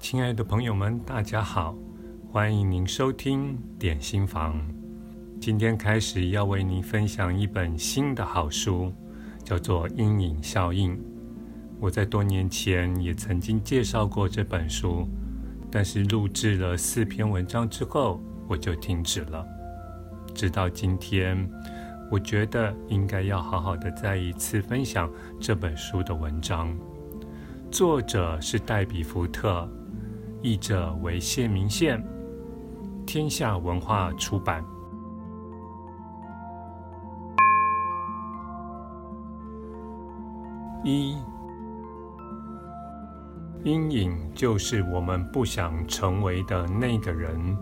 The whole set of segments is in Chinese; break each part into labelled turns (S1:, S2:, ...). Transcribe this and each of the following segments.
S1: 亲爱的朋友们，大家好，欢迎您收听点心房。今天开始要为您分享一本新的好书，叫做《阴影效应》。我在多年前也曾经介绍过这本书，但是录制了四篇文章之后，我就停止了。直到今天，我觉得应该要好好的再一次分享这本书的文章。作者是黛比·福特。译者为谢明宪，天下文化出版。一，阴影就是我们不想成为的那个人。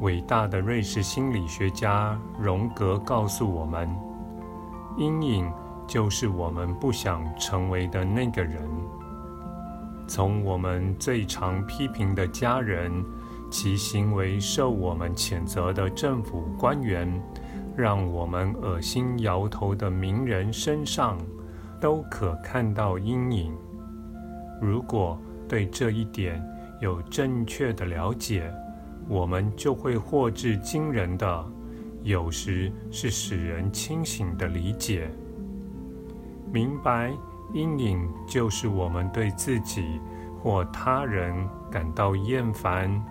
S1: 伟大的瑞士心理学家荣格告诉我们，阴影就是我们不想成为的那个人。从我们最常批评的家人，其行为受我们谴责的政府官员，让我们恶心摇头的名人身上，都可看到阴影。如果对这一点有正确的了解，我们就会获致惊人的，有时是使人清醒的理解，明白。阴影就是我们对自己或他人感到厌烦、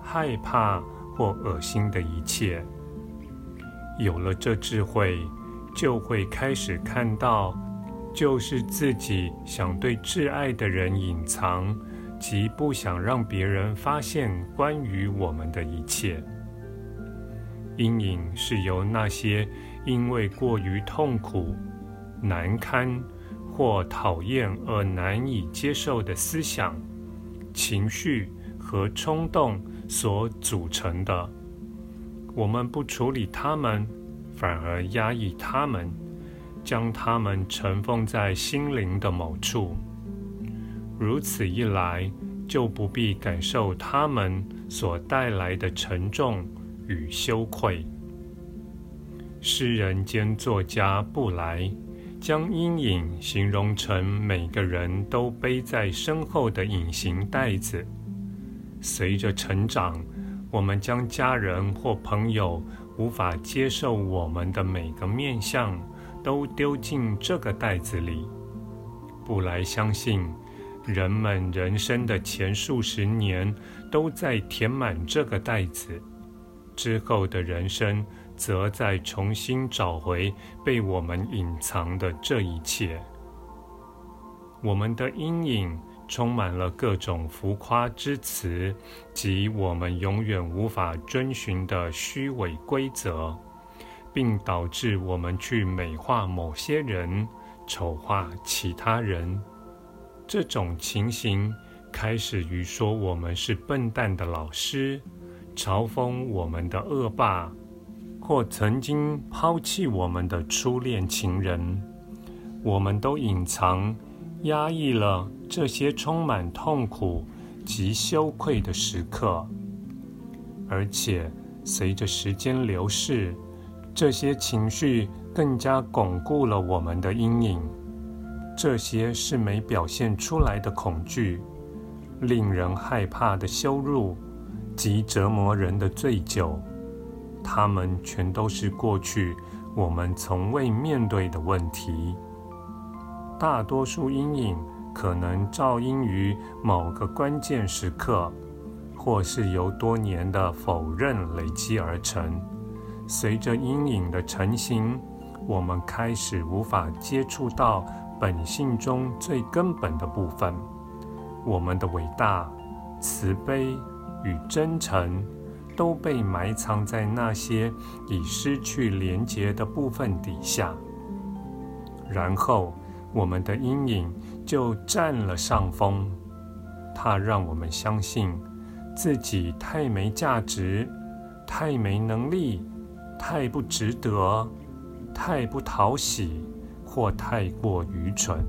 S1: 害怕或恶心的一切。有了这智慧，就会开始看到，就是自己想对挚爱的人隐藏，及不想让别人发现关于我们的一切。阴影是由那些因为过于痛苦、难堪。或讨厌而难以接受的思想、情绪和冲动所组成的。我们不处理它们，反而压抑它们，将它们尘封在心灵的某处。如此一来，就不必感受它们所带来的沉重与羞愧。诗人兼作家布莱。将阴影形容成每个人都背在身后的隐形袋子。随着成长，我们将家人或朋友无法接受我们的每个面相都丢进这个袋子里。布莱相信，人们人生的前数十年都在填满这个袋子，之后的人生。则再重新找回被我们隐藏的这一切。我们的阴影充满了各种浮夸之词及我们永远无法遵循的虚伪规则，并导致我们去美化某些人，丑化其他人。这种情形开始于说我们是笨蛋的老师，嘲讽我们的恶霸。或曾经抛弃我们的初恋情人，我们都隐藏、压抑了这些充满痛苦及羞愧的时刻，而且随着时间流逝，这些情绪更加巩固了我们的阴影。这些是没表现出来的恐惧、令人害怕的羞辱及折磨人的醉酒。它们全都是过去我们从未面对的问题。大多数阴影可能肇因于某个关键时刻，或是由多年的否认累积而成。随着阴影的成型，我们开始无法接触到本性中最根本的部分——我们的伟大、慈悲与真诚。都被埋藏在那些已失去连结的部分底下，然后我们的阴影就占了上风。它让我们相信自己太没价值、太没能力、太不值得、太不讨喜或太过愚蠢，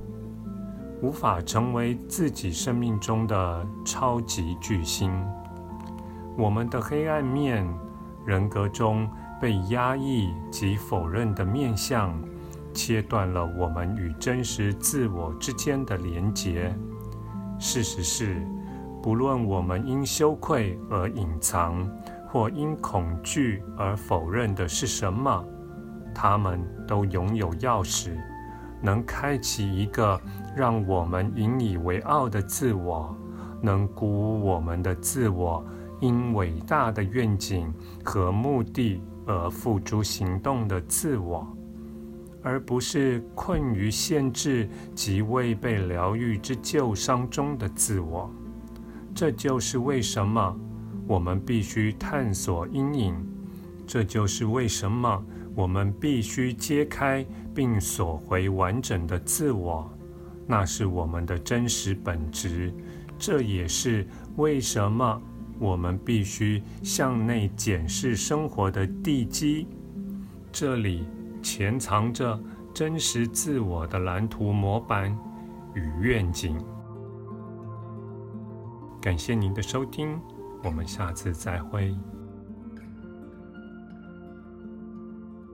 S1: 无法成为自己生命中的超级巨星。我们的黑暗面，人格中被压抑及否认的面向，切断了我们与真实自我之间的连结，事实是，不论我们因羞愧而隐藏，或因恐惧而否认的是什么，他们都拥有钥匙，能开启一个让我们引以为傲的自我，能鼓舞我们的自我，因伟大的愿景和目的而付诸行动的自我。而不是困于限制及未被疗愈之旧伤中的自我。这就是为什么我们必须探索阴影，这就是为什么我们必须揭开并索回完整的自我。那是我们的真实本质。这也是为什么我们必须向内检视生活的地基。这里。潜藏着真实自我的蓝图模板与愿景。感谢您的收听，我们下次再会。